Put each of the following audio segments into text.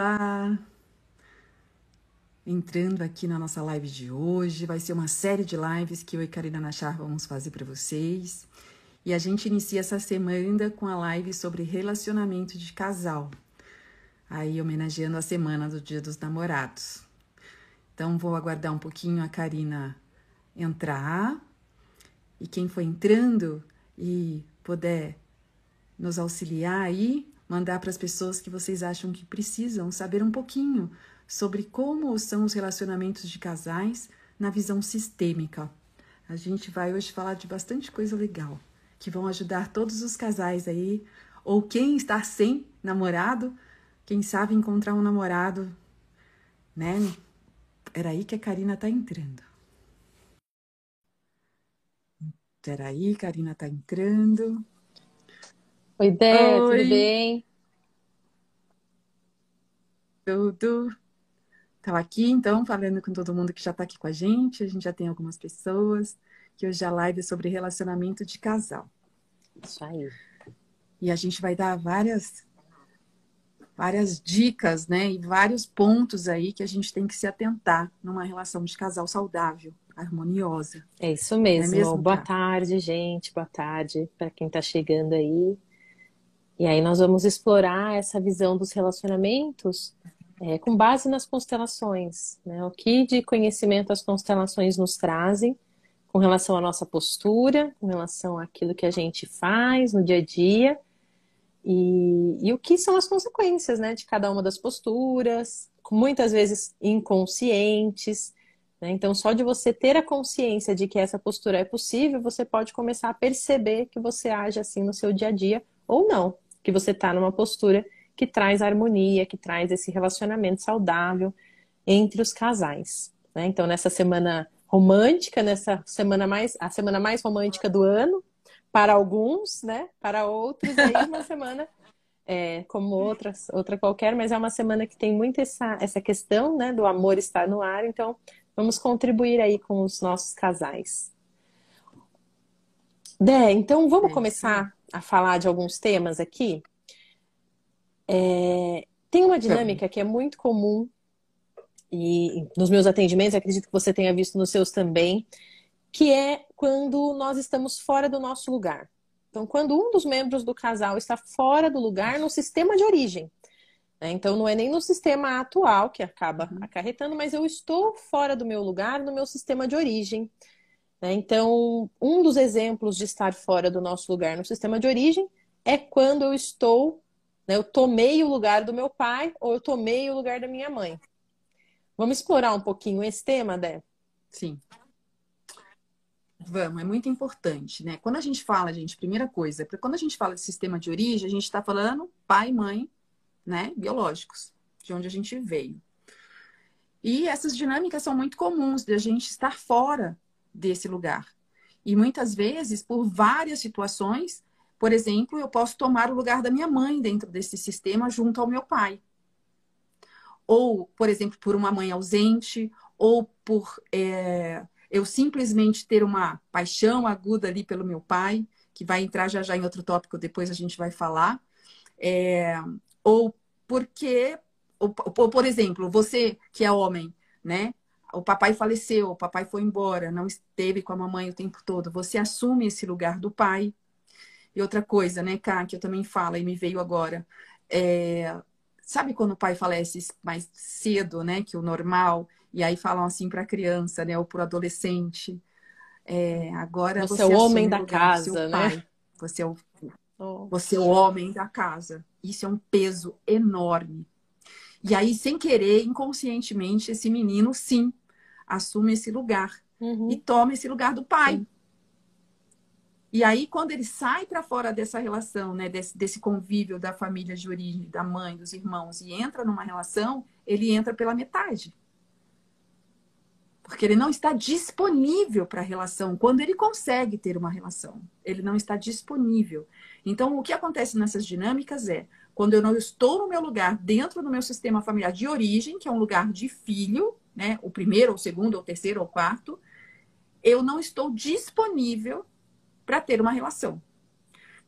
Olá! Entrando aqui na nossa live de hoje, vai ser uma série de lives que eu e Karina Nachar vamos fazer para vocês. E a gente inicia essa semana com a live sobre relacionamento de casal, aí homenageando a semana do Dia dos Namorados. Então vou aguardar um pouquinho a Karina entrar e quem for entrando e puder nos auxiliar aí, mandar para as pessoas que vocês acham que precisam saber um pouquinho sobre como são os relacionamentos de casais na visão sistêmica. A gente vai hoje falar de bastante coisa legal que vão ajudar todos os casais aí, ou quem está sem namorado, quem sabe encontrar um namorado, né? Era aí que a Karina tá entrando. Peraí, Karina tá entrando. Oi, Dé, tudo bem? Tudo. Estava aqui, então, falando com todo mundo que já está aqui com a gente. A gente já tem algumas pessoas, que hoje a live é sobre relacionamento de casal. Isso aí. E a gente vai dar várias, várias dicas, né? E vários pontos aí que a gente tem que se atentar numa relação de casal saudável, harmoniosa. É isso mesmo. É mesmo Boa tarde, gente. Boa tarde para quem está chegando aí. E aí nós vamos explorar essa visão dos relacionamentos é, com base nas constelações, né? O que de conhecimento as constelações nos trazem com relação à nossa postura, com relação àquilo que a gente faz no dia a dia e, e o que são as consequências, né, de cada uma das posturas, muitas vezes inconscientes. Né? Então, só de você ter a consciência de que essa postura é possível, você pode começar a perceber que você age assim no seu dia a dia ou não que você está numa postura que traz harmonia, que traz esse relacionamento saudável entre os casais. Né? Então, nessa semana romântica, nessa semana mais a semana mais romântica do ano, para alguns, né? Para outros, aí uma semana é, como outras, outra qualquer, mas é uma semana que tem muito essa, essa questão, né? Do amor estar no ar. Então, vamos contribuir aí com os nossos casais. Dé, então vamos começar a falar de alguns temas aqui. É, tem uma dinâmica que é muito comum e nos meus atendimentos, acredito que você tenha visto nos seus também, que é quando nós estamos fora do nosso lugar. Então, quando um dos membros do casal está fora do lugar no sistema de origem. Né? Então, não é nem no sistema atual que acaba uhum. acarretando, mas eu estou fora do meu lugar, no meu sistema de origem. Né? Então, um dos exemplos de estar fora do nosso lugar no sistema de origem é quando eu estou, né, eu tomei o lugar do meu pai ou eu tomei o lugar da minha mãe. Vamos explorar um pouquinho esse tema, Dé? Sim. Vamos, é muito importante, né? Quando a gente fala, gente, primeira coisa, quando a gente fala de sistema de origem, a gente está falando pai e mãe, né, biológicos, de onde a gente veio. E essas dinâmicas são muito comuns de a gente estar fora desse lugar. E muitas vezes, por várias situações, por exemplo, eu posso tomar o lugar da minha mãe dentro desse sistema junto ao meu pai. Ou, por exemplo, por uma mãe ausente, ou por é, eu simplesmente ter uma paixão aguda ali pelo meu pai, que vai entrar já já em outro tópico, depois a gente vai falar. É, ou porque, ou, ou, por exemplo, você que é homem, né? O papai faleceu, o papai foi embora, não esteve com a mamãe o tempo todo. Você assume esse lugar do pai. E outra coisa, né, Cá, que eu também falo e me veio agora. É... Sabe quando o pai falece mais cedo, né, que o normal? E aí falam assim para a criança, né, ou para o adolescente. É, agora você, você é o homem da casa, né? Você é o, oh. você é o homem da casa. Isso é um peso enorme. E aí, sem querer, inconscientemente, esse menino, sim, assume esse lugar uhum. e toma esse lugar do pai. Sim. E aí, quando ele sai para fora dessa relação, né, desse, desse convívio da família de origem, da mãe, dos irmãos, e entra numa relação, ele entra pela metade. Porque ele não está disponível para a relação quando ele consegue ter uma relação. Ele não está disponível. Então, o que acontece nessas dinâmicas é quando eu não estou no meu lugar dentro do meu sistema familiar de origem, que é um lugar de filho, né? O primeiro, ou segundo, ou terceiro, ou quarto, eu não estou disponível para ter uma relação.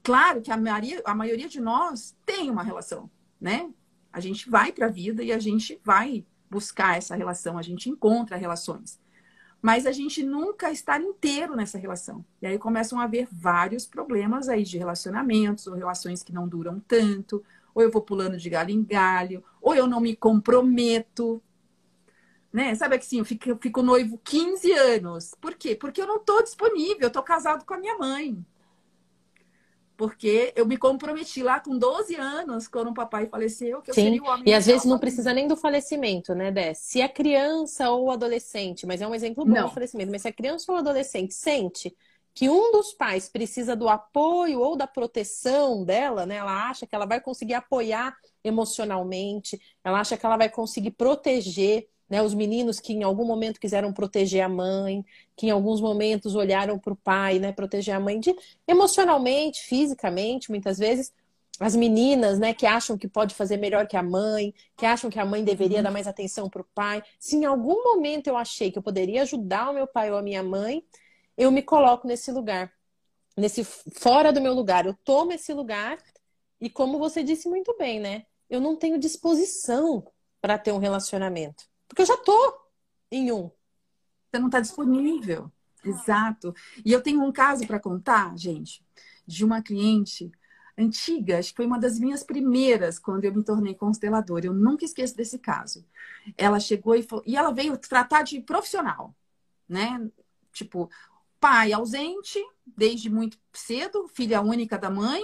Claro que a maioria, a maioria de nós tem uma relação, né? A gente vai para a vida e a gente vai buscar essa relação, a gente encontra relações. Mas a gente nunca está inteiro nessa relação. E aí começam a haver vários problemas aí de relacionamentos, ou relações que não duram tanto, ou eu vou pulando de galho em galho, ou eu não me comprometo. Né? Sabe assim, eu fico, eu fico noivo 15 anos. Por quê? Porque eu não estou disponível, eu estou casado com a minha mãe. Porque eu me comprometi lá com 12 anos, quando o papai faleceu, que eu Sim. seria o homem E às vezes não precisa nem do falecimento, né, Dé? Se é criança ou adolescente, mas é um exemplo bom Não. do falecimento, mas se é criança ou adolescente sente que um dos pais precisa do apoio ou da proteção dela, né? Ela acha que ela vai conseguir apoiar emocionalmente, ela acha que ela vai conseguir proteger, né? Os meninos que em algum momento quiseram proteger a mãe, que em alguns momentos olharam para o pai, né? Proteger a mãe de emocionalmente, fisicamente, muitas vezes. As meninas, né, que acham que pode fazer melhor que a mãe, que acham que a mãe deveria dar mais atenção para o pai. Se em algum momento eu achei que eu poderia ajudar o meu pai ou a minha mãe, eu me coloco nesse lugar, nesse fora do meu lugar. Eu tomo esse lugar e, como você disse muito bem, né? Eu não tenho disposição para ter um relacionamento, porque eu já tô em um. Você não está disponível. Exato. E eu tenho um caso para contar, gente, de uma cliente antiga, acho que foi uma das minhas primeiras quando eu me tornei consteladora. Eu nunca esqueço desse caso. Ela chegou e, falou, e ela veio tratar de profissional, né? Tipo, pai ausente desde muito cedo, filha única da mãe,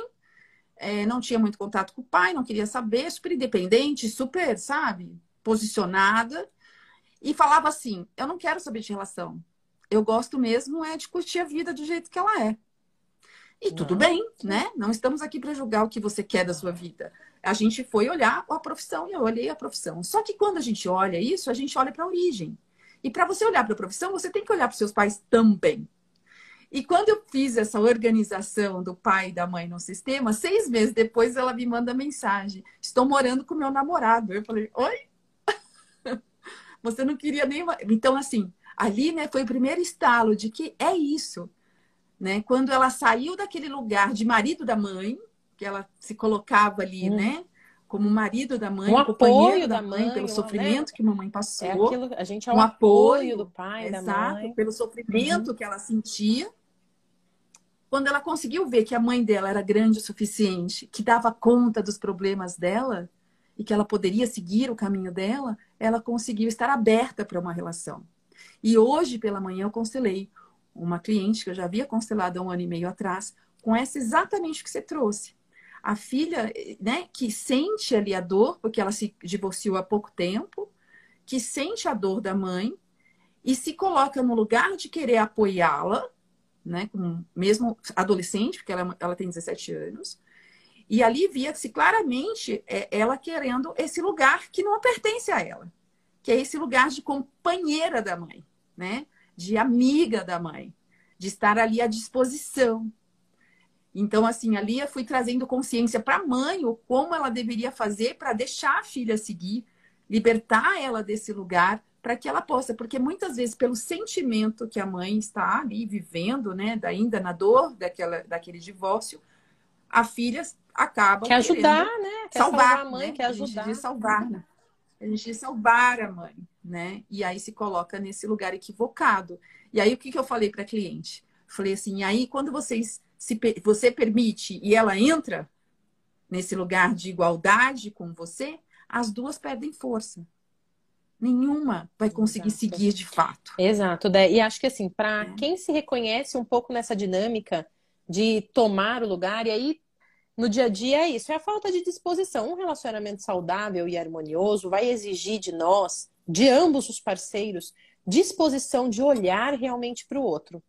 é, não tinha muito contato com o pai, não queria saber, super independente, super, sabe, posicionada. E falava assim: eu não quero saber de relação. Eu gosto mesmo é de curtir a vida do jeito que ela é. E tudo Não. bem, né? Não estamos aqui para julgar o que você quer da sua vida. A gente foi olhar a profissão e eu olhei a profissão. Só que quando a gente olha isso, a gente olha para a origem. E para você olhar para a profissão, você tem que olhar para os seus pais também. E quando eu fiz essa organização do pai e da mãe no sistema, seis meses depois ela me manda mensagem: Estou morando com meu namorado. Eu falei: Oi? Você não queria nem. Então, assim, ali né, foi o primeiro estalo de que é isso. Né? Quando ela saiu daquele lugar de marido da mãe, que ela se colocava ali, Hum. né? Como marido da mãe, Um companheiro apoio da da mãe, mãe, pelo sofrimento né? que mamãe passou É aquilo, a gente é o um apoio, apoio, do pai, da Exato, mãe. pelo sofrimento que ela sentia. Quando ela conseguiu ver que a mãe dela era grande o suficiente, que dava conta dos problemas dela e que ela poderia seguir o caminho dela, ela conseguiu estar aberta para uma relação. E hoje pela manhã eu constelei uma cliente que eu já havia constelado há um ano e meio atrás, com essa exatamente que você trouxe. A filha, né, que sente ali a dor, porque ela se divorciou há pouco tempo, que sente a dor da mãe e se coloca no lugar de querer apoiá-la, né, como mesmo adolescente, porque ela, ela tem 17 anos, e ali via-se claramente é, ela querendo esse lugar que não pertence a ela, que é esse lugar de companheira da mãe, né, de amiga da mãe, de estar ali à disposição. Então, assim, ali eu fui trazendo consciência para a mãe o como ela deveria fazer para deixar a filha seguir, libertar ela desse lugar para que ela possa, porque muitas vezes pelo sentimento que a mãe está ali vivendo, né, ainda na dor daquela, daquele divórcio, a filha acaba Quer ajudar, querendo né? Quer salvar salvar a mãe, né? quer A gente ajudar. diz salvar, né? A gente diz salvar a mãe, né? E aí se coloca nesse lugar equivocado. E aí o que, que eu falei para a cliente? Falei assim, aí quando vocês se você permite e ela entra nesse lugar de igualdade com você, as duas perdem força. Nenhuma vai conseguir Exato. seguir de fato. Exato. E acho que assim, para É. quem se reconhece um pouco nessa dinâmica de tomar o lugar, e aí no dia a dia é isso, é a falta de disposição. Um relacionamento saudável e harmonioso vai exigir de nós, de ambos os parceiros, disposição de olhar realmente para o outro,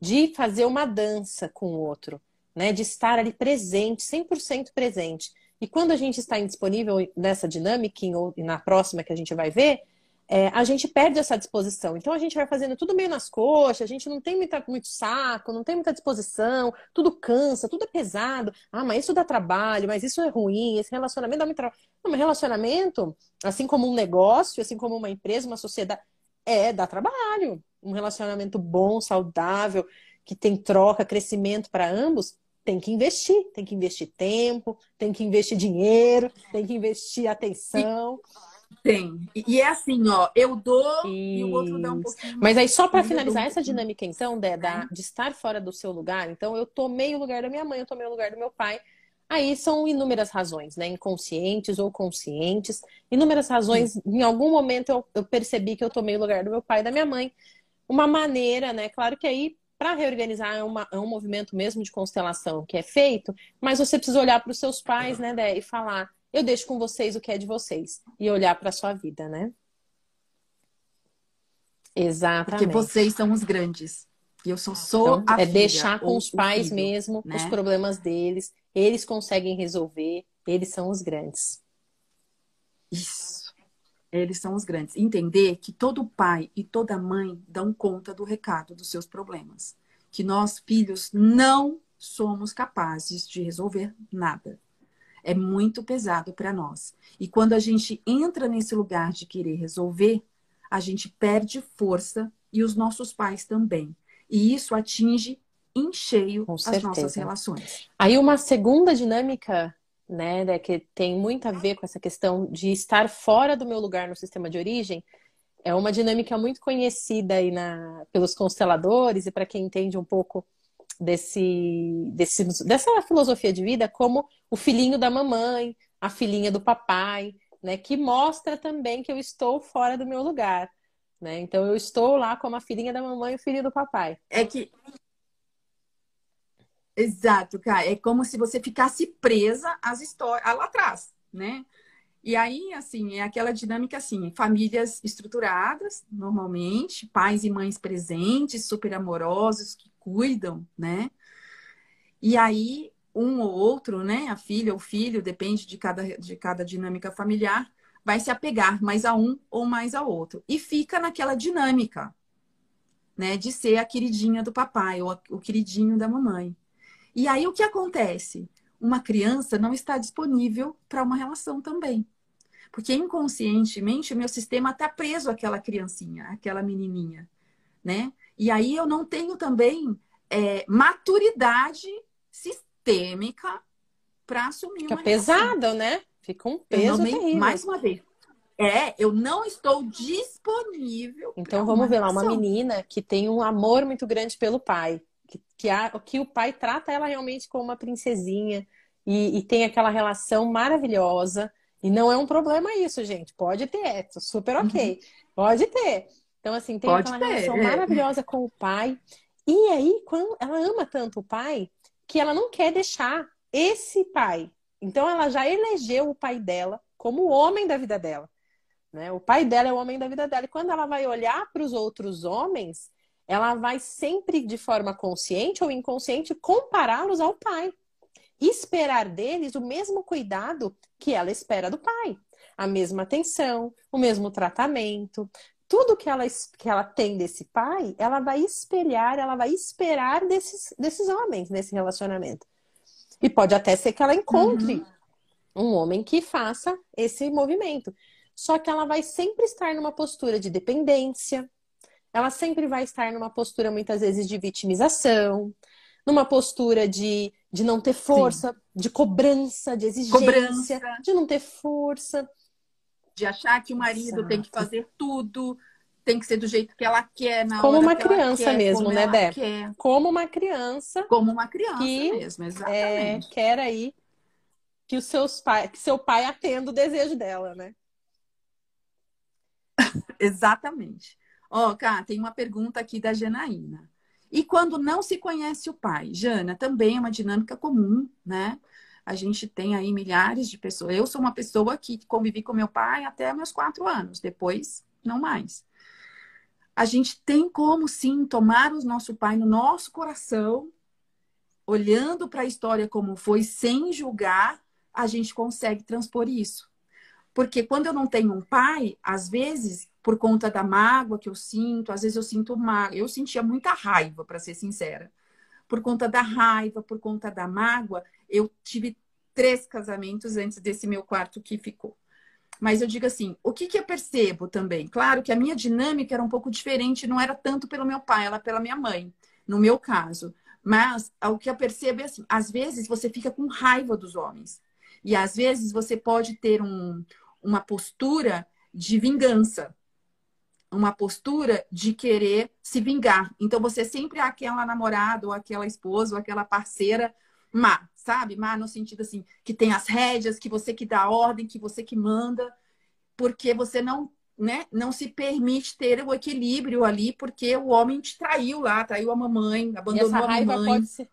de fazer uma dança com o outro, né? De estar ali presente, 100% presente. E quando a gente está indisponível nessa dinâmica, ou- na próxima que a gente vai ver, é, a gente perde essa disposição. Então a gente vai fazendo tudo meio nas coxas, a gente não tem muita, muito saco, não tem muita disposição, tudo cansa, tudo é pesado. Ah, mas isso dá trabalho, mas isso é ruim, esse relacionamento dá muito trabalho. Não, mas relacionamento, assim como um negócio, assim como uma empresa, uma sociedade, é, dá trabalho. Um relacionamento bom, saudável, que tem troca, crescimento para ambos, tem que investir, tem que investir tempo, tem que investir dinheiro, tem que investir atenção. Tem. E, é assim, ó, eu dou Isso. e o outro dá um pouquinho. Mas aí, só para finalizar essa dinâmica, então, de, da, de estar fora do seu lugar, então eu tomei o lugar da minha mãe, eu tomei o lugar do meu pai. Aí são inúmeras razões, né? Inconscientes ou conscientes. Inúmeras razões. Em algum momento eu, eu percebi que eu tomei o lugar do meu pai e da minha mãe. Uma maneira, né? Claro que aí para reorganizar é, uma, é, um movimento mesmo de constelação que é feito, mas você precisa olhar para os seus pais, né, Dé, e falar: eu deixo com vocês o que é de vocês, e olhar para a sua vida, né? Exatamente. Porque vocês são os grandes. E eu sou, sou então, a É filha, deixar com os pais filho, mesmo né? os problemas deles. Eles conseguem resolver. Eles são os grandes. Isso. Eles são os grandes. Entender que todo pai e toda mãe dão conta do recado dos seus problemas. Que nós, filhos, não somos capazes de resolver nada. É muito pesado para nós. E quando a gente entra nesse lugar de querer resolver, a gente perde força e os nossos pais também. E isso atinge em cheio as nossas relações. Aí uma segunda dinâmica, né, né, que tem muito a ver com essa questão de estar fora do meu lugar no sistema de origem, é uma dinâmica muito conhecida aí na, pelos consteladores e para quem entende um pouco desse, desse, dessa filosofia de vida como o filhinho da mamãe, a filhinha do papai, né, que mostra também que eu estou fora do meu lugar. Né? Então eu estou lá como a filhinha da mamãe e o filho do papai. É que. Exato, cara. É como se você ficasse presa às histórias lá atrás, né? E aí, assim, é aquela dinâmica assim, famílias estruturadas, normalmente, pais e mães presentes, super amorosos, que cuidam, né? E aí, um ou outro, né? A filha ou filho, depende de cada, de cada dinâmica familiar, vai se apegar mais a um ou mais ao outro. E fica naquela dinâmica, né, de ser a queridinha do papai ou o queridinho da mamãe. E aí o que acontece? Uma criança não está disponível para uma relação também. Porque inconscientemente o meu sistema está preso àquela criancinha, àquela menininha, né? E aí eu não tenho também é, maturidade sistêmica para assumir Fica uma pesado, relação. né? Fica um peso não, terrível. Mais uma vez. É, eu não estou disponível. Então vamos ver lá, uma menina que tem um amor muito grande pelo pai. Que, que, a, que o pai trata ela realmente como uma princesinha e, e, tem aquela relação maravilhosa. E não é um problema isso, gente. Pode ter, é super ok. Uhum. Pode ter. Então, assim, tem Pode aquela ter. relação maravilhosa com o pai. E aí, quando ela ama tanto o pai, que ela não quer deixar esse pai então ela já elegeu o pai dela como o homem da vida dela. Né? O pai dela é o homem da vida dela. E quando ela vai olhar para os outros homens, ela vai sempre, de forma consciente ou inconsciente, compará-los ao pai. E esperar deles o mesmo cuidado que ela espera do pai. A mesma atenção, o mesmo tratamento. Tudo que ela, que ela tem desse pai, ela vai espelhar, ela vai esperar desses, desses homens nesse relacionamento. E pode até ser que ela encontre uhum. um homem que faça esse movimento. Só que ela vai sempre estar numa postura de dependência, ela sempre vai estar numa postura, muitas vezes, de vitimização, numa postura de, de não ter força, Sim. de cobrança, de exigência, cobrança. de não ter força. De achar que o marido Exato. tem que fazer tudo, tem que ser do jeito que ela quer, na como uma criança quer, mesmo, né, Dé? Como uma criança. Como uma criança que, mesmo, é, exatamente. É, quer aí que, os seus pai, que seu pai atenda o desejo dela, né? exatamente. Ó, oh, Cá, tem uma pergunta aqui da Janaína. E quando não se conhece o pai? Jana, também é uma dinâmica comum, né? A gente tem aí milhares de pessoas. Eu sou uma pessoa que convivi com meu pai até meus quatro anos, depois não mais a gente tem como sim tomar o nosso pai no nosso coração, olhando para a história como foi, sem julgar, a gente consegue transpor isso. Porque quando eu não tenho um pai, às vezes, por conta da mágoa que eu sinto, às vezes eu sinto mágoa, eu sentia muita raiva, para ser sincera. Por conta da raiva, por conta da mágoa, eu tive três casamentos antes desse meu quarto que ficou. Mas eu digo assim, o que, que eu percebo também? Claro que a minha dinâmica era um pouco diferente, não era tanto pelo meu pai, ela pela minha mãe, no meu caso. Mas o que eu percebo é assim, às vezes você fica com raiva dos homens. E às vezes você pode ter um, uma postura de vingança, uma postura de querer se vingar. Então você sempre é aquela namorada, ou aquela esposa, ou aquela parceira má, sabe? Má no sentido assim, que tem as rédeas, que você que dá a ordem, que você que manda, porque você não, né, não se permite ter o equilíbrio ali, porque o homem te traiu lá, traiu a mamãe, abandonou e essa raiva a mamãe. Pode ser...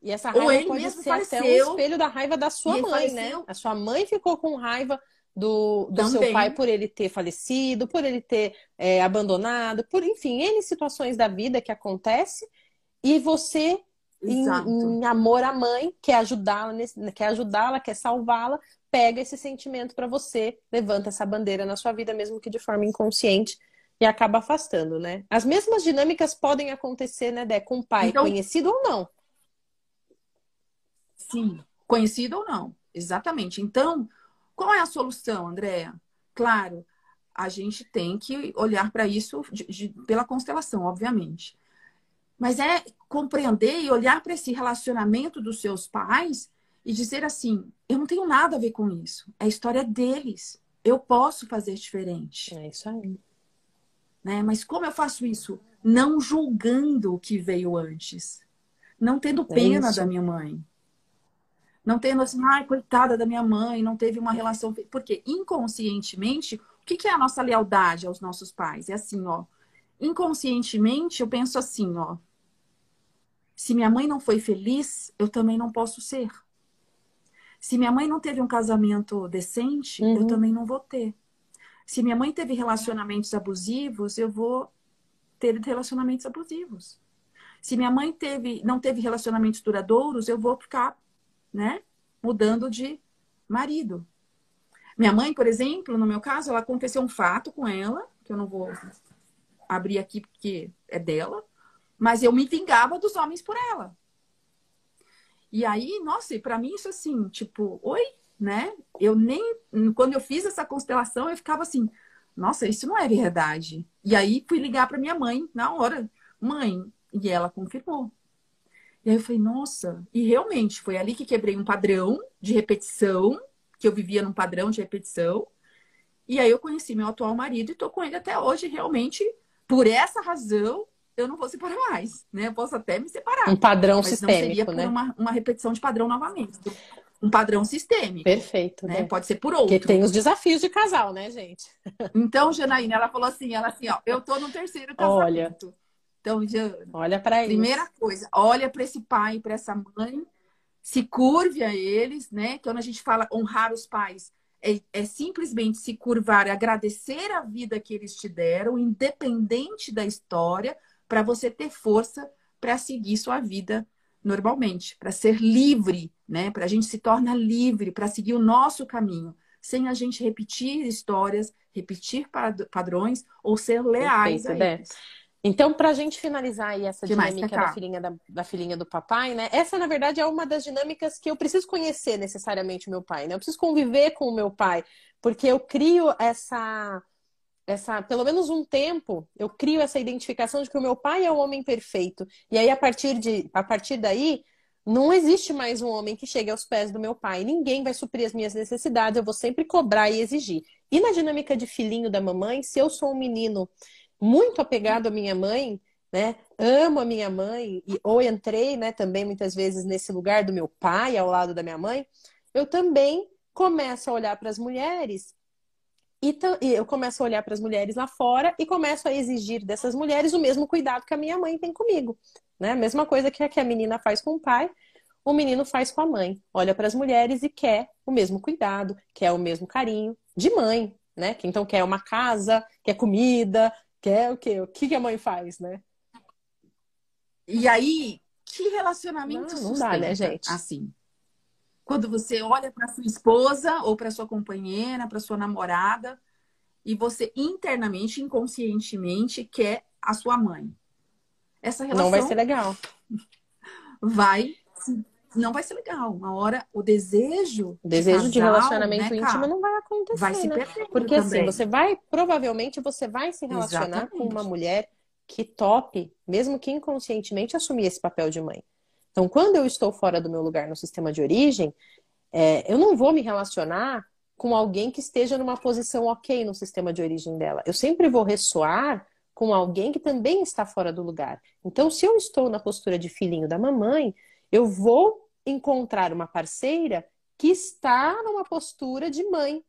E essa raiva Ou ele pode mesmo ser faleceu, até um espelho da raiva da sua mãe, né? faleceu. né? A sua mãe ficou com raiva do, do seu pai por ele ter falecido, por ele ter é, abandonado, por enfim, N situações da vida que acontece e você em, em, amor à mãe, quer ajudá-la, quer ajudá-la, quer salvá-la, pega esse sentimento para você, levanta essa bandeira na sua vida, mesmo que de forma inconsciente, e acaba afastando, né? As mesmas dinâmicas podem acontecer, né, Dé, com o pai, então, conhecido ou não. Sim, conhecido ou não, exatamente. Então, qual é a solução, Andréa? Claro, a gente tem que olhar para isso de, de, pela constelação, obviamente. Mas é compreender e olhar para esse relacionamento dos seus pais e dizer assim: eu não tenho nada a ver com isso. É a história deles. Eu posso fazer diferente. É isso aí. Né? Mas como eu faço isso? Não julgando o que veio antes. Não tendo é pena é da minha mãe. Não tendo assim, ai, coitada da minha mãe, não teve uma relação. Porque inconscientemente, o que, que é a nossa lealdade aos nossos pais? É assim, ó. Inconscientemente, eu penso assim, ó. Se minha mãe não foi feliz, eu também não posso ser. Se minha mãe não teve um casamento decente, uhum. eu também não vou ter. Se minha mãe teve relacionamentos abusivos, eu vou ter relacionamentos abusivos. Se minha mãe teve, não teve relacionamentos duradouros, eu vou ficar né? Mudando de marido. Minha mãe, por exemplo, no meu caso, ela aconteceu um fato com ela, que eu não vou abrir aqui porque é dela, mas eu me vingava dos homens por ela. E aí, nossa, e para mim isso assim, tipo, oi, né? Eu nem quando eu fiz essa constelação, eu ficava assim, nossa, isso não é verdade. E aí fui ligar para minha mãe na hora, mãe, e ela confirmou. E aí eu falei, nossa, e realmente foi ali que quebrei um padrão de repetição, que eu vivia num padrão de repetição. E aí eu conheci meu atual marido e tô com ele até hoje, realmente, por essa razão, eu não vou separar mais, né? Eu posso até me separar. Um padrão mas sistêmico, não seria por né? uma, uma repetição de padrão novamente. Um padrão sistêmico. Perfeito. Né? né? Pode ser por outro. Porque tem os desafios de casal, né, gente? Então, Janaína, ela falou assim, ela assim, ó, eu tô no terceiro casamento. Olha. Então, Jana, olha para Primeira coisa, olha para esse pai, para essa mãe, se curve a eles, né? Quando a gente fala honrar os pais, é, é, simplesmente se curvar, agradecer a vida que eles te deram, independente da história, para você ter força para seguir sua vida normalmente, para ser livre, né? Para a gente se tornar livre, para seguir o nosso caminho, sem a gente repetir histórias, repetir padrões ou ser leais Perfeito, a eles. Então, para a gente finalizar aí essa que dinâmica da filhinha, da, da, filhinha do papai, né? Essa, na verdade, é uma das dinâmicas que eu preciso conhecer necessariamente o meu pai, né? Eu preciso conviver com o meu pai, porque eu crio essa, essa, pelo menos um tempo, eu crio essa identificação de que o meu pai é o homem perfeito. E aí, a partir, de, a partir daí, não existe mais um homem que chegue aos pés do meu pai. Ninguém vai suprir as minhas necessidades, eu vou sempre cobrar e exigir. E na dinâmica de filhinho da mamãe, se eu sou um menino muito apegado à minha mãe, né? Amo a minha mãe, e, ou entrei, né, também muitas vezes nesse lugar do meu pai ao lado da minha mãe, eu também começo a olhar para as mulheres e eu começo a olhar para as mulheres lá fora e começo a exigir dessas mulheres o mesmo cuidado que a minha mãe tem comigo, né? A mesma coisa que a, que a menina faz com o pai, o menino faz com a mãe. Olha para as mulheres e quer o mesmo cuidado, quer o mesmo carinho de mãe, né? Então quer uma casa, quer comida, Quer o quê? O que a mãe faz, né? E aí, que relacionamento não, não dá, né, gente? Assim. Quando você olha para sua esposa ou para sua companheira, para sua namorada, e você internamente, inconscientemente quer a sua mãe. Essa relação não vai ser legal. Vai não vai ser legal. Uma hora o desejo. O desejo de, casal, de relacionamento né, íntimo não vai acontecer. Vai se né? Porque assim, também. assim, você vai, provavelmente, você vai se relacionar Exatamente. com uma mulher que tope, mesmo que inconscientemente, assumir esse papel de mãe. Então, quando eu estou fora do meu lugar no sistema de origem, é, eu não vou me relacionar com alguém que esteja numa posição ok no sistema de origem dela. Eu sempre vou ressoar com alguém que também está fora do lugar. Então, se eu estou na postura de filhinho da mamãe, eu vou encontrar uma parceira que está numa postura de mãe,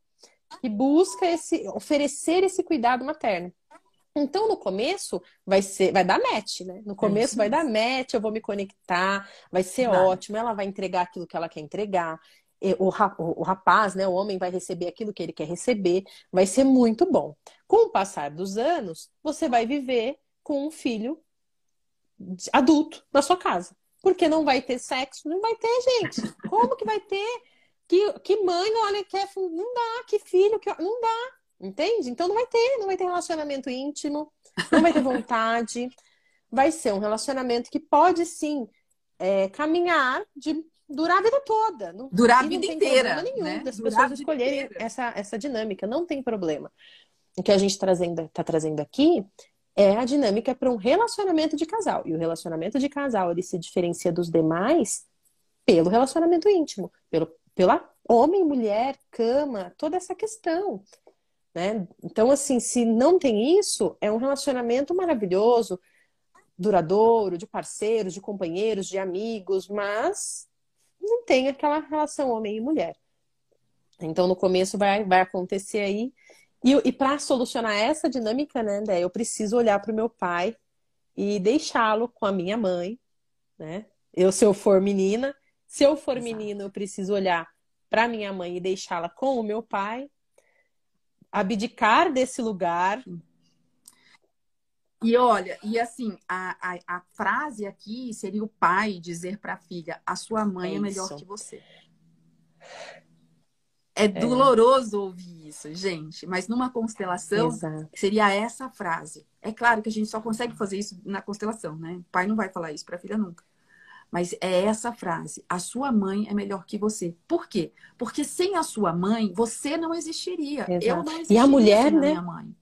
que busca esse, oferecer esse cuidado materno. Então, no começo, vai ser, vai dar match, né? No começo é vai dar match, eu vou me conectar, vai ser vai. ótimo, ela vai entregar aquilo que ela quer entregar. O, o rapaz, né, o homem vai receber aquilo que ele quer receber, vai ser muito bom. Com o passar dos anos, você vai viver com um filho adulto na sua casa. Porque não vai ter sexo, não vai ter, gente. Como que vai ter? Que, que mãe, olha, quer. Não dá, que filho, que. Não dá. Entende? Então não vai ter, não vai ter relacionamento íntimo, não vai ter vontade. vai ser um relacionamento que pode sim é, caminhar de durar a vida toda. Não, durar a vida inteira. Não tem problema nenhum né? das durar pessoas escolherem essa, essa dinâmica, não tem problema. O que a gente está trazendo, tá trazendo aqui é a dinâmica para um relacionamento de casal. E o relacionamento de casal ele se diferencia dos demais pelo relacionamento íntimo, pelo pela homem, mulher, cama, toda essa questão. Né? Então, assim, se não tem isso, é um relacionamento maravilhoso, duradouro, de parceiros, de companheiros, de amigos, mas não tem aquela relação homem e mulher. Então, no começo vai, vai acontecer aí. E, e para solucionar essa dinâmica, né, Dé, eu preciso olhar para o meu pai e deixá-lo com a minha mãe, né? Eu, se eu for menina, se eu for Exato. menino, eu preciso olhar para minha mãe e deixá-la com o meu pai, abdicar desse lugar. E olha, e assim, a, a, a frase aqui seria o pai dizer para a filha: a sua mãe é, é melhor que você. É, é doloroso ouvir isso, gente, mas numa constelação Exato. seria essa frase. É claro que a gente só consegue fazer isso na constelação, né? O pai não vai falar isso para a filha nunca. Mas é essa frase: a sua mãe é melhor que você. Por quê? Porque sem a sua mãe, você não existiria. Exato. Eu não existiria e a mulher, né? minha mãe.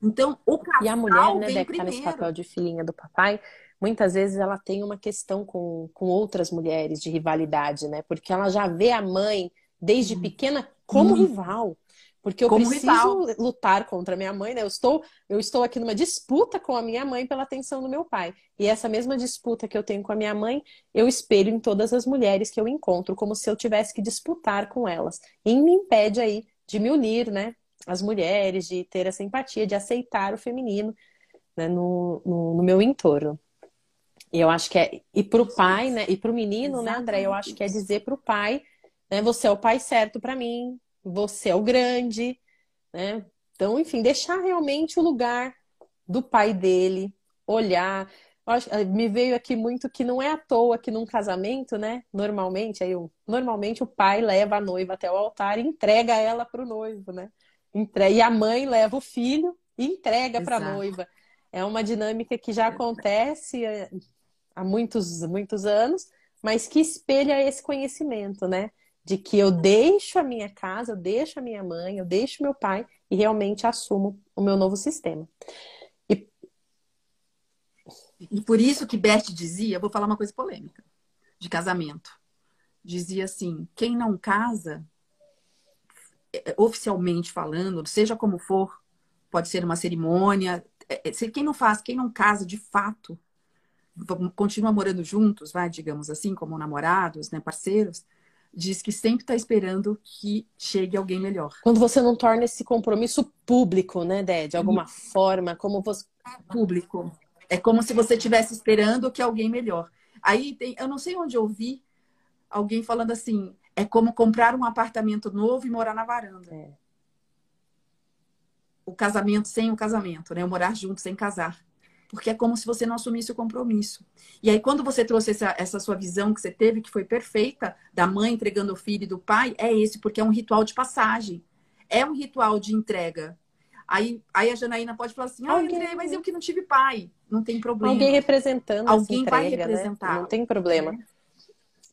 Então, o casal E a mulher, né, que tá nesse papel de filhinha do papai, muitas vezes ela tem uma questão com, com outras mulheres de rivalidade, né? Porque ela já vê a mãe desde hum. pequena como hum. rival. Porque eu Como preciso rival. lutar contra a minha mãe, né? Eu estou, eu estou aqui numa disputa com a minha mãe pela atenção do meu pai. E essa mesma disputa que eu tenho com a minha mãe, eu espelho em todas as mulheres que eu encontro, como se eu tivesse que disputar com elas. E me impede aí de me unir, né? As mulheres, de ter essa empatia, de aceitar o feminino né? no, no, no meu entorno. E eu acho que é. E para o pai, né? E para o menino, Exatamente. né, André? Eu acho que é dizer para o pai, né? Você é o pai certo para mim, você é o grande, né? Então, enfim, deixar realmente o lugar do pai dele, olhar. Eh, me veio aqui muito que não é à toa que num casamento, né? Normalmente, aí, normalmente o pai leva a noiva até o altar e entrega ela para o noivo, né? E a mãe leva o filho e entrega para a noiva. É uma dinâmica que já acontece eh, há muitos, muitos anos, mas que espelha esse conhecimento, né? De que eu deixo a minha casa, eu deixo a minha mãe, eu deixo meu pai e realmente assumo o meu novo sistema. E, e por isso que Bert dizia, vou falar uma coisa polêmica, de casamento. Dizia assim: quem não casa, é, oficialmente falando, seja como for, pode ser uma cerimônia, é, é, quem não faz, quem não casa de fato, continua morando juntos, vai, digamos assim, como namorados, né, parceiros, diz que sempre está esperando que chegue alguém melhor. Quando você não torna esse compromisso público, né, Dé? De alguma forma, como você. Público. É como se você estivesse esperando que alguém melhor. Aí tem, eu não sei onde eu vi alguém falando assim: é como comprar um apartamento novo e morar na varanda. É. O casamento sem o casamento, né? O morar junto sem casar porque é como se você não assumisse o compromisso. E aí, quando você trouxe essa, essa sua visão que você teve, que foi perfeita, da mãe entregando o filho e do pai, é esse, porque é um ritual de passagem. É um ritual de entrega. Aí, aí a Janaína pode falar assim: ah, Alguém... entrei, mas eu que não tive pai. Não tem problema. Alguém representando Alguém entrega, vai né? representar. Né? Não tem problema. É.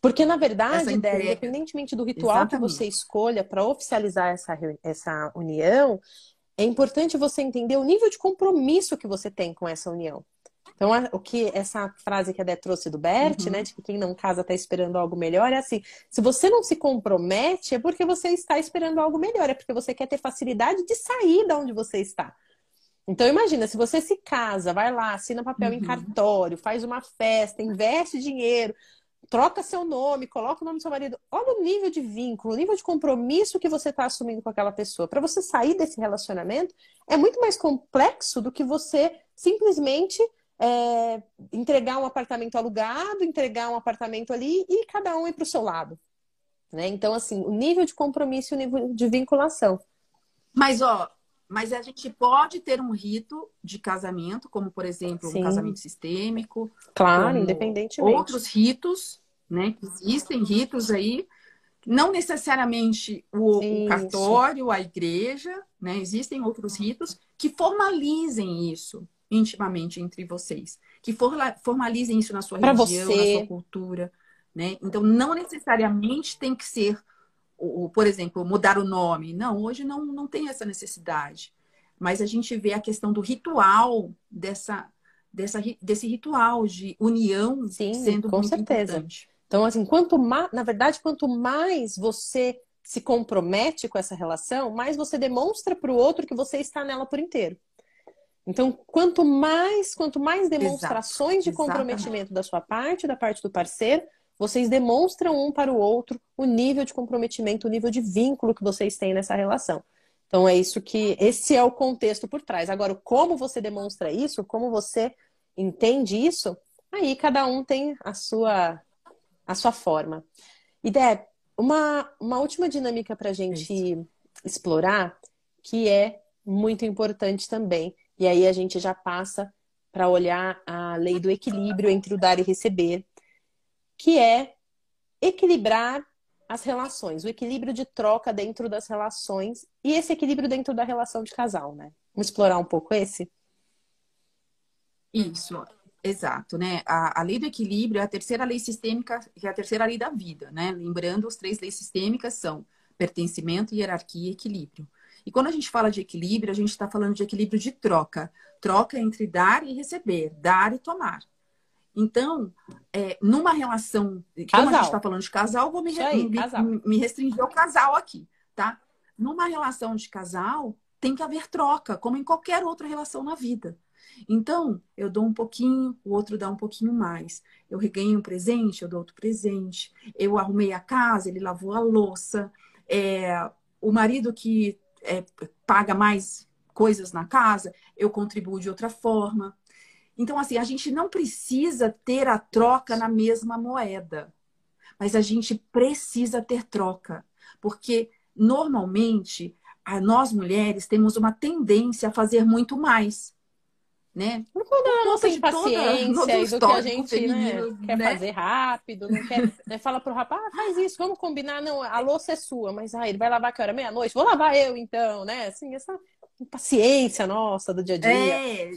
Porque, na verdade, ideia, independentemente do ritual Exatamente. que você escolha para oficializar essa, essa união, é importante você entender o nível de compromisso que você tem com essa união. Então, o que essa frase que a Dé trouxe do Bert, uhum. né, de que quem não casa está esperando algo melhor, é assim: se você não se compromete, é porque você está esperando algo melhor, é porque você quer ter facilidade de sair da onde você está. Então, imagina, se você se casa, vai lá, assina papel uhum. em cartório, faz uma festa, investe dinheiro, troca seu nome, coloca o nome do seu marido. Olha o nível de vínculo, o nível de compromisso que você está assumindo com aquela pessoa. Para você sair desse relacionamento, é muito mais complexo do que você simplesmente é, entregar um apartamento alugado, entregar um apartamento ali e cada um ir para o seu lado. Né? Então, assim, o nível de compromisso e o nível de vinculação. Mas, ó, mas a gente pode ter um rito de casamento, como por exemplo, Sim. um casamento sistêmico. Claro, independentemente. Outros ritos, né? Existem ritos aí, não necessariamente o, o cartório, a igreja, né? Existem outros ritos que formalizem isso intimamente entre vocês, que formalizem isso na sua pra religião, você. na sua cultura, né? Então não necessariamente tem que ser o, por exemplo, mudar o nome. Não, hoje não, não tem essa necessidade. Mas a gente vê a questão do ritual dessa, dessa desse ritual de união Sim, sendo com muito certeza. importante. Então, assim, quanto mais, na verdade, quanto mais você se compromete com essa relação, mais você demonstra para o outro que você está nela por inteiro. Então, quanto mais, quanto mais demonstrações Exato, de comprometimento exatamente. da sua parte, da parte do parceiro, vocês demonstram um para o outro o nível de comprometimento, o nível de vínculo que vocês têm nessa relação. Então é isso que esse é o contexto por trás. Agora, como você demonstra isso, como você entende isso, aí cada um tem a sua a sua forma. E Deb, uma, uma última dinâmica para a gente isso. explorar, que é muito importante também. E aí a gente já passa para olhar a lei do equilíbrio entre o dar e receber, que é equilibrar as relações, o equilíbrio de troca dentro das relações e esse equilíbrio dentro da relação de casal, né? Vamos explorar um pouco esse? Isso, exato, né? A, a lei do equilíbrio é a terceira lei sistêmica, que é a terceira lei da vida, né? Lembrando, as três leis sistêmicas são pertencimento, hierarquia e equilíbrio. E quando a gente fala de equilíbrio, a gente está falando de equilíbrio de troca. Troca entre dar e receber, dar e tomar. Então, é, numa relação, casal. como a gente está falando de casal, vou me, aí, me, casal. me restringir ao casal aqui, tá? Numa relação de casal, tem que haver troca, como em qualquer outra relação na vida. Então, eu dou um pouquinho, o outro dá um pouquinho mais. Eu reganhei um presente, eu dou outro presente. Eu arrumei a casa, ele lavou a louça. É, o marido que é, paga mais coisas na casa, eu contribuo de outra forma. Então, assim, a gente não precisa ter a troca na mesma moeda, mas a gente precisa ter troca, porque normalmente a nós mulheres temos uma tendência a fazer muito mais. Né? Por conta da nossa impaciência e do que a gente né, quer né? fazer rápido, não quer, né, fala pro rapaz, ah, faz isso, vamos combinar, não, a louça é sua, mas ah, ele vai lavar que hora? Meia-noite? Vou lavar eu então, né? Assim, essa impaciência nossa do dia a dia. É,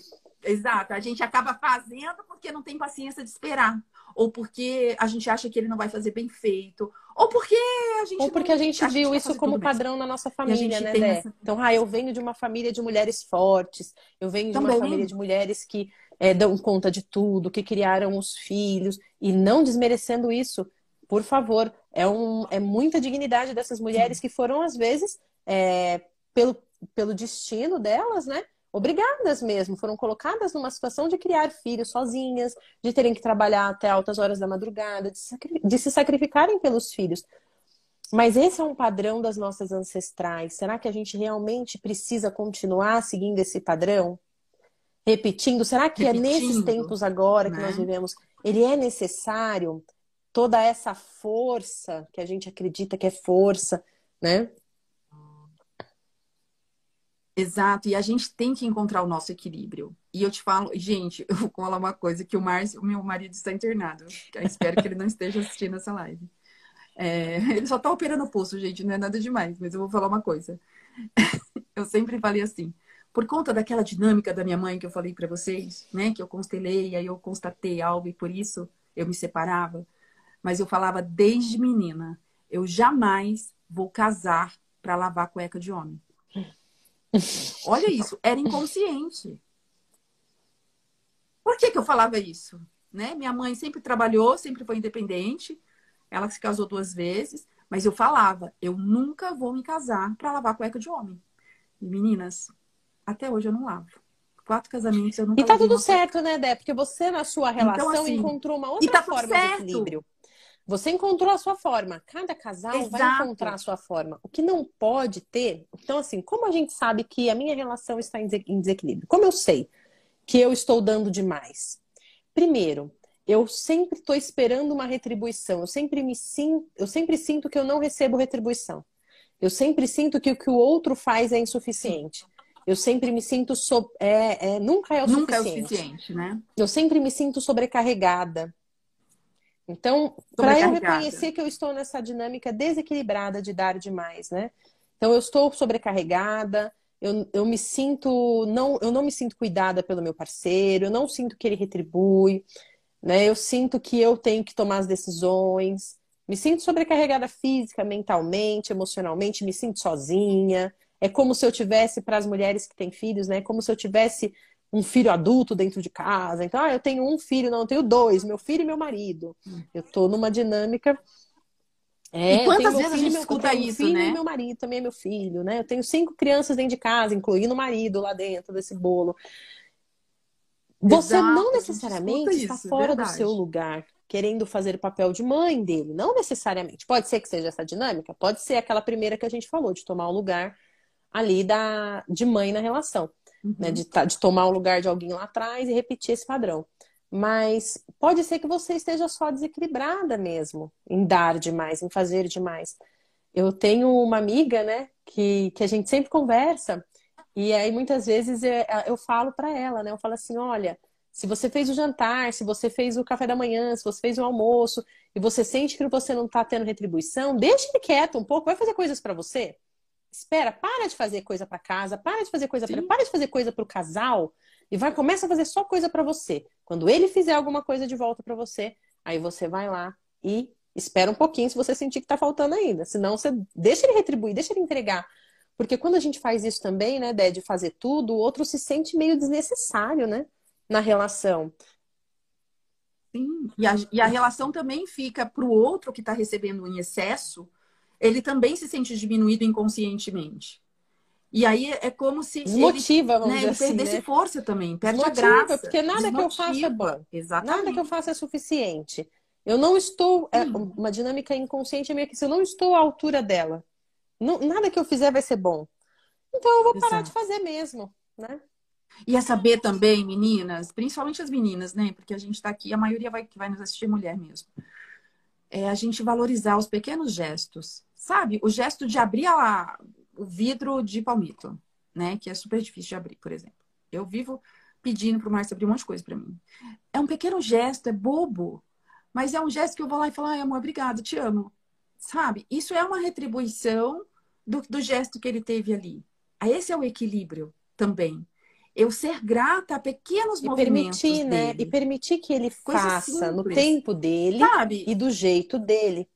Exato, a gente acaba fazendo porque não tem paciência de esperar. Ou porque a gente acha que ele não vai fazer bem feito. Ou porque a gente. Ou porque não, a gente viu isso como padrão na nossa família, né, Dé? Essa... Então, ah, eu venho de uma família de mulheres fortes, eu venho Também. de uma família de mulheres que é, dão conta de tudo, que criaram os filhos, e não desmerecendo isso, por favor, é, um, é muita dignidade dessas mulheres Sim. que foram, às vezes, é, pelo, pelo destino delas, né? Obrigadas mesmo, foram colocadas numa situação de criar filhos sozinhas, de terem que trabalhar até altas horas da madrugada, de, de se sacrificarem pelos filhos. Mas esse é um padrão das nossas ancestrais. Será que a gente realmente precisa continuar seguindo esse padrão? Repetindo? Será que Repetindo, é nesses tempos agora né? que nós né? vivemos, ele é necessário toda essa força que a gente acredita que é força, né? Exato, e a gente tem que encontrar o nosso equilíbrio. E eu te falo, gente, eu vou falar uma coisa, que o Márcio, meu marido está internado. Eu espero que ele não esteja assistindo essa live. É, ele só está operando o pulso, gente, não é nada demais, mas eu vou falar uma coisa. eu sempre falei assim, por conta daquela dinâmica da minha mãe que eu falei para vocês, né, que eu constelei, aí eu constatei algo e por isso eu me separava, mas eu falava desde menina, eu jamais vou casar para lavar cueca de homem. Olha isso, era inconsciente. Por que, que eu falava isso? Né? Minha mãe sempre trabalhou, sempre foi independente. Ela se casou duas vezes, mas eu falava, eu nunca vou me casar para lavar cueca de homem. E meninas, até hoje eu não lavo. Quatro casamentos eu nunca E tá tudo certo, né, Dé? Porque você na sua então, relação então, assim, encontrou uma outra tá forma de equilíbrio. Você encontrou a sua forma. Cada casal Exato. vai encontrar a sua forma. O que não pode ter. Então, assim, como a gente sabe que a minha relação está em desequilíbrio? Como eu sei que eu estou dando demais? Primeiro, eu sempre estou esperando uma retribuição. Eu sempre me sinto, eu sempre sinto que eu não recebo retribuição. Eu sempre sinto que o que o outro faz é insuficiente. Eu sempre me sinto so... é, é, nunca é o nunca suficiente. é o suficiente, né? Eu sempre me sinto sobrecarregada. Então, para eu reconhecer que eu estou nessa dinâmica desequilibrada de dar demais, né? Então, eu estou sobrecarregada, eu, eu me sinto, não, eu não me sinto cuidada pelo meu parceiro, eu não sinto que ele retribui, né? Eu sinto que eu tenho que tomar as decisões, me sinto sobrecarregada física, mentalmente, emocionalmente, me sinto sozinha. É como se eu tivesse, para as mulheres que têm filhos, né? É como se eu tivesse um filho adulto dentro de casa. Então, ah, eu tenho um filho, não, eu tenho dois, meu filho e meu marido. Eu tô numa dinâmica. É, e quantas vezes filho, a gente escuta isso, filho né? E meu marido também é meu filho, né? Eu tenho cinco crianças dentro de casa, incluindo o marido lá dentro desse bolo. Você Exato, não necessariamente está isso, fora verdade. do seu lugar, querendo fazer o papel de mãe dele. Não necessariamente. Pode ser que seja essa dinâmica, pode ser aquela primeira que a gente falou, de tomar o lugar ali da, de mãe na relação. Uhum. Né? De, de tomar o lugar de alguém lá atrás e repetir esse padrão. Mas pode ser que você esteja só desequilibrada mesmo em dar demais, em fazer demais. Eu tenho uma amiga, né, que, que a gente sempre conversa, e aí muitas vezes eu, eu falo para ela, né, eu falo assim: olha, se você fez o jantar, se você fez o café da manhã, se você fez o almoço, e você sente que você não está tendo retribuição, deixe ele quieto um pouco, vai fazer coisas para você espera, para de fazer coisa para casa, para de fazer coisa para, para de fazer coisa para o casal e vai começa a fazer só coisa para você. Quando ele fizer alguma coisa de volta para você, aí você vai lá e espera um pouquinho se você sentir que tá faltando ainda. Senão você deixa ele retribuir, deixa ele entregar. Porque quando a gente faz isso também, né, de fazer tudo, o outro se sente meio desnecessário, né, na relação. Sim, e a, e a relação também fica para o outro que está recebendo em excesso, ele também se sente diminuído inconscientemente. E aí é como se desmotiva, ele, né, ele assim, perdesse né? força também, perde desmotiva, a graça. Porque nada desmotiva. que eu faça é bom. Exatamente. Nada que eu faça é suficiente. Eu não estou. É uma dinâmica inconsciente minha que se eu não estou à altura dela, não, nada que eu fizer vai ser bom. Então eu vou parar Exato. de fazer mesmo, né? E é saber também, meninas, principalmente as meninas, né? Porque a gente está aqui, a maioria vai, que vai nos assistir mulher mesmo. É a gente valorizar os pequenos gestos Sabe? O gesto de abrir a, o vidro de palmito, né? Que é super difícil de abrir, por exemplo. Eu vivo pedindo para o Márcio abrir um monte de coisa para mim. É um pequeno gesto, é bobo, mas é um gesto que eu vou lá e falo, ai, amor, obrigado, te amo. Sabe? Isso é uma retribuição do, do gesto que ele teve ali. Esse é o equilíbrio também. Eu ser grata a pequenos e movimentos permitir, né? E permitir que ele Coisa faça simples. no tempo dele Sabe? e do jeito dele.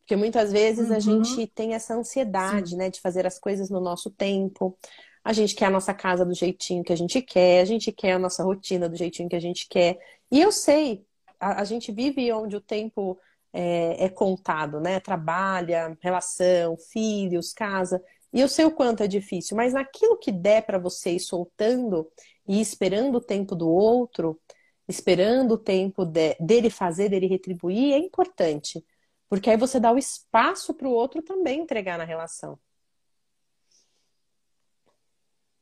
Porque muitas vezes uhum. a gente tem essa ansiedade, Sim. né, de fazer as coisas no nosso tempo. A gente quer a nossa casa do jeitinho que a gente quer, a gente quer a nossa rotina do jeitinho que a gente quer. E eu sei, a, a gente vive onde o tempo é, é contado, né? Trabalha, relação, filhos, casa. E eu sei o quanto é difícil, mas naquilo que der para você ir soltando e esperando o tempo do outro, esperando o tempo de, dele fazer, dele retribuir, é importante. Porque aí você dá o espaço para o outro também entregar na relação.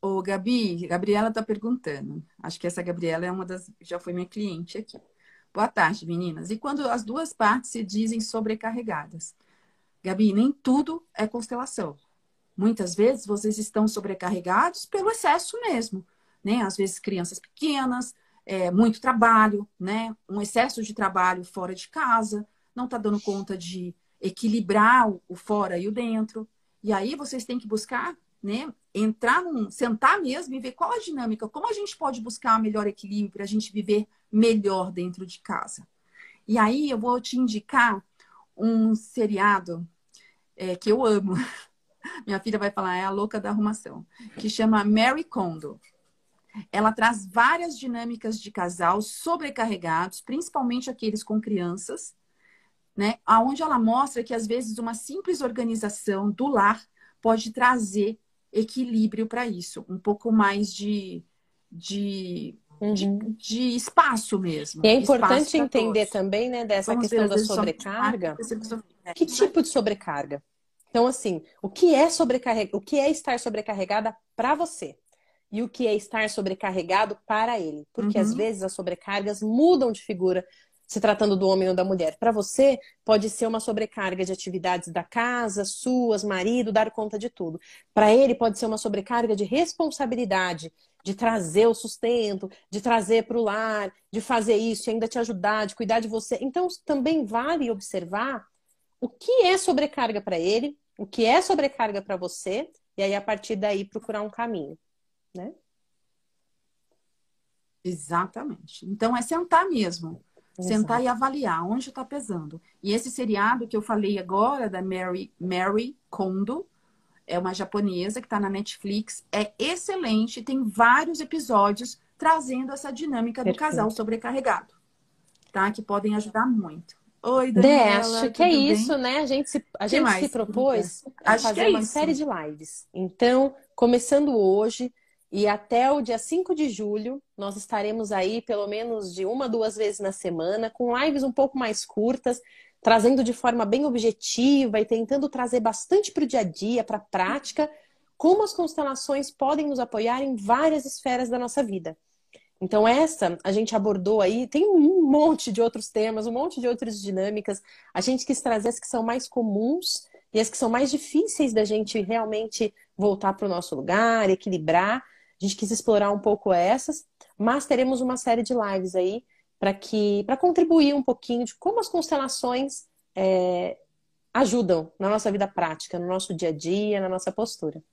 Ô, Gabi, Gabriela está perguntando. Acho que essa Gabriela é uma das. Já foi minha cliente aqui. Boa tarde, meninas. E quando as duas partes se dizem sobrecarregadas? Gabi, nem tudo é constelação. Muitas vezes vocês estão sobrecarregados pelo excesso mesmo, né? Às vezes crianças pequenas, é, muito trabalho, né? Um excesso de trabalho fora de casa, não está dando conta de equilibrar o fora e o dentro. E aí vocês têm que buscar, né? Entrar num, sentar mesmo e ver qual a dinâmica, como a gente pode buscar melhor equilíbrio para a gente viver melhor dentro de casa. E aí eu vou te indicar um seriado é, que eu amo. Minha filha vai falar, é a louca da arrumação, que chama Mary Kondo. ela traz várias dinâmicas de casal sobrecarregados, principalmente aqueles com crianças, né? Aonde ela mostra que às vezes uma simples organização do lar pode trazer equilíbrio para isso, um pouco mais de, de, uhum. de, de, espaço mesmo. E é importante entender todos. também, né, dessa Vamos questão da sobrecarga. Que tipo de sobrecarga? Então, assim, o que é o que é estar sobrecarregada para você? E o que é estar sobrecarregado para ele? Porque uhum. às vezes as sobrecargas mudam de figura se tratando do homem ou da mulher. Para você, pode ser uma sobrecarga de atividades da casa, suas, marido, dar conta de tudo. Para ele, pode ser uma sobrecarga de responsabilidade, de trazer o sustento, de trazer para o lar, de fazer isso e ainda te ajudar, de cuidar de você. Então, também vale observar o que é sobrecarga para ele, o que é sobrecarga para você, e aí, a partir daí, procurar um caminho, né? Exatamente. Então, é sentar mesmo Sentar e avaliar onde está pesando. E esse seriado que eu falei agora, da Mary, Mary Kondo, é uma japonesa que está na Netflix, é excelente, tem vários episódios trazendo essa dinâmica do Perfeito. casal sobrecarregado, tá? Que podem ajudar muito. Oi, Daniela. acho que é bem? isso, né? A gente se, a gente se propôs a fazer é uma isso. série de lives. Então, começando hoje, e até o dia 5 de julho, nós estaremos aí pelo menos de uma, duas vezes na semana, com lives um pouco mais curtas, trazendo de forma bem objetiva e tentando trazer bastante para o dia a dia, para a prática, como as constelações podem nos apoiar em várias esferas da nossa vida. Então, essa a gente abordou aí, tem um monte de outros temas, um monte de outras dinâmicas. A gente quis trazer as que são mais comuns e as que são mais difíceis da gente realmente voltar para o nosso lugar, equilibrar a gente quis explorar um pouco essas, mas teremos uma série de lives aí para que para contribuir um pouquinho de como as constelações é, ajudam na nossa vida prática, no nosso dia a dia, na nossa postura.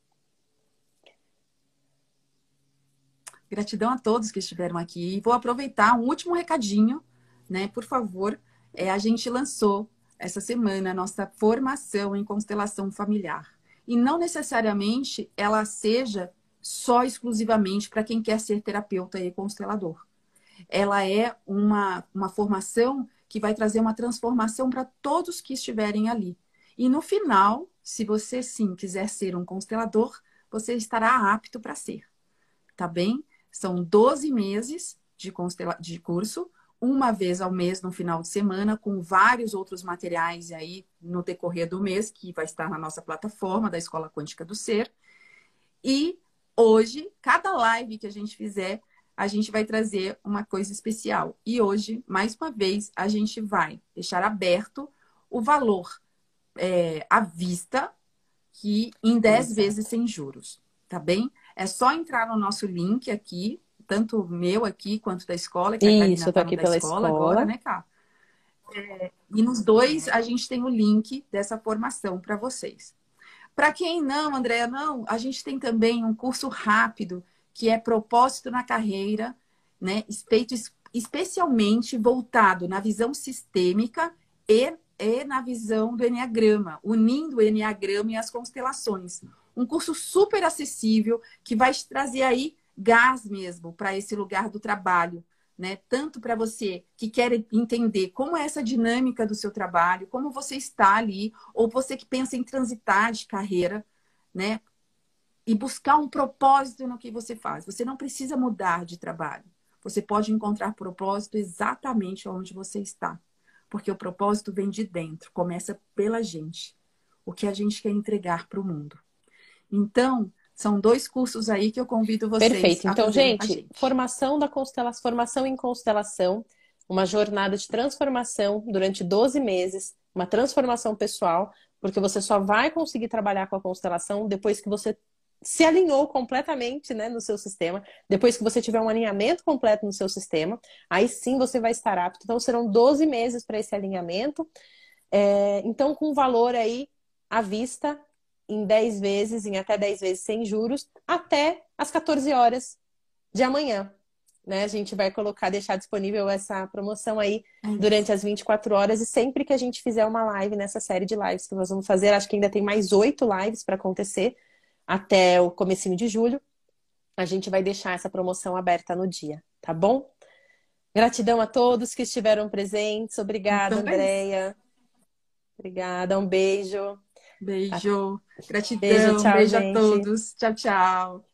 Gratidão a todos que estiveram aqui. Vou aproveitar um último recadinho, né? Por favor, é, a gente lançou essa semana a nossa formação em constelação familiar. E não necessariamente ela seja só exclusivamente para quem quer ser terapeuta e constelador. Ela é uma, uma formação que vai trazer uma transformação para todos que estiverem ali. E no final, se você sim quiser ser um constelador, você estará apto para ser. Tá bem? São 12 meses de, constela... de curso, uma vez ao mês no final de semana, com vários outros materiais aí no decorrer do mês, que vai estar na nossa plataforma da Escola Quântica do Ser. E Hoje, cada live que a gente fizer, a gente vai trazer uma coisa especial. E hoje, mais uma vez, a gente vai deixar aberto o valor é, à vista, que em 10 vezes sem juros, tá bem? É só entrar no nosso link aqui, tanto meu aqui quanto da escola, que Isso, a tá aqui pela escola, escola agora, né, Cá? É, e nos dois a gente tem o link dessa formação para vocês. Para quem não, Andréa, não, a gente tem também um curso rápido que é propósito na carreira, né? Feito especialmente voltado na visão sistêmica e, e na visão do Enneagrama, unindo o Enneagrama e as constelações. Um curso super acessível que vai te trazer aí gás mesmo para esse lugar do trabalho, né? Tanto para você que quer entender como é essa dinâmica do seu trabalho, como você está ali, ou você que pensa em transitar de carreira, né? E buscar um propósito no que você faz. Você não precisa mudar de trabalho. Você pode encontrar propósito exatamente onde você está. Porque o propósito vem de dentro, começa pela gente. O que a gente quer entregar para o mundo. Então, são dois cursos aí que eu convido vocês Perfeito. Então, gente, gente, formação da constelação, formação em constelação, uma jornada de transformação durante 12 meses, uma transformação pessoal, porque você só vai conseguir trabalhar com a constelação depois que você se alinhou completamente né, no seu sistema, depois que você tiver um alinhamento completo no seu sistema, aí sim você vai estar apto. Então, serão 12 meses para esse alinhamento. É, então, com valor aí à vista, em 10 vezes, em até 10 vezes sem juros, até as 14 horas de amanhã. Né? A gente vai colocar, deixar disponível essa promoção aí é durante as 24 horas e sempre que a gente fizer uma live nessa série de lives que nós vamos fazer, acho que ainda tem mais oito lives para acontecer até o comecinho de julho. a gente vai deixar essa promoção aberta no dia, tá bom? Gratidão a todos que estiveram presentes. Obrigada, Andréia. Obrigada, um beijo. Beijo. Gratidão. Beijo, tchau, beijo a todos. Tchau, tchau.